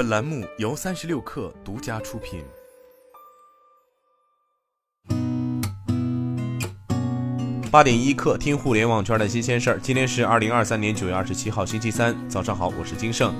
本栏目由三十六氪独家出品。八点一刻，听互联网圈的新鲜事儿。今天是二零二三年九月二十七号，星期三，早上好，我是金盛。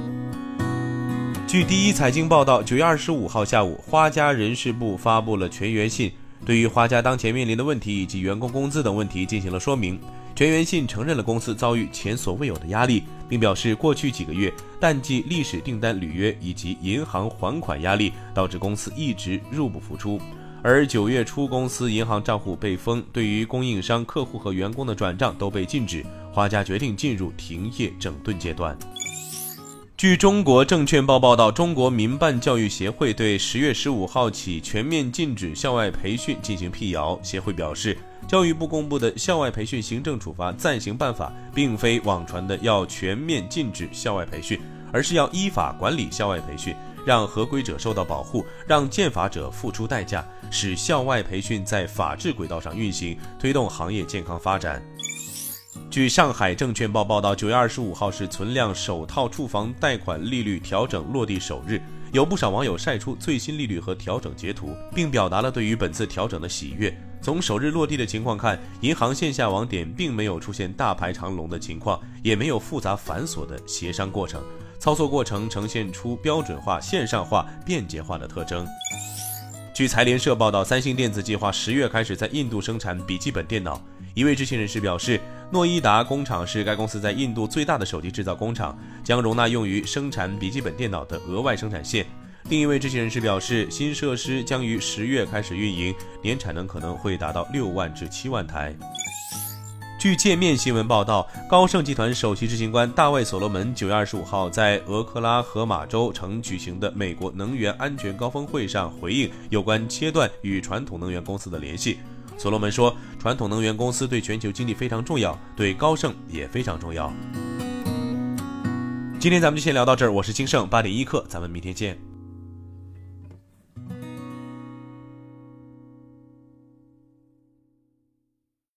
据第一财经报道，九月二十五号下午，花家人事部发布了全员信，对于花家当前面临的问题以及员工工资等问题进行了说明。全员信承认了公司遭遇前所未有的压力，并表示过去几个月淡季历史订单履约以及银行还款压力，导致公司一直入不敷出。而九月初，公司银行账户被封，对于供应商、客户和员工的转账都被禁止。花家决定进入停业整顿阶段。据中国证券报报道，中国民办教育协会对十月十五号起全面禁止校外培训进行辟谣。协会表示，教育部公布的校外培训行政处罚暂行办法，并非网传的要全面禁止校外培训，而是要依法管理校外培训。让合规者受到保护，让践法者付出代价，使校外培训在法治轨道上运行，推动行业健康发展。据上海证券报报道，九月二十五号是存量首套住房贷款利率调整落地首日，有不少网友晒出最新利率和调整截图，并表达了对于本次调整的喜悦。从首日落地的情况看，银行线下网点并没有出现大排长龙的情况，也没有复杂繁琐的协商过程。操作过程呈现出标准化、线上化、便捷化的特征。据财联社报道，三星电子计划十月开始在印度生产笔记本电脑。一位知情人士表示，诺伊达工厂是该公司在印度最大的手机制造工厂，将容纳用于生产笔记本电脑的额外生产线。另一位知情人士表示，新设施将于十月开始运营，年产能可能会达到六万至七万台。据界面新闻报道，高盛集团首席执行官大卫·所罗门九月二十五号在俄克拉荷马州城举行的美国能源安全高峰会上回应有关切断与传统能源公司的联系。所罗门说：“传统能源公司对全球经济非常重要，对高盛也非常重要。”今天咱们就先聊到这儿，我是金盛八点一刻，咱们明天见。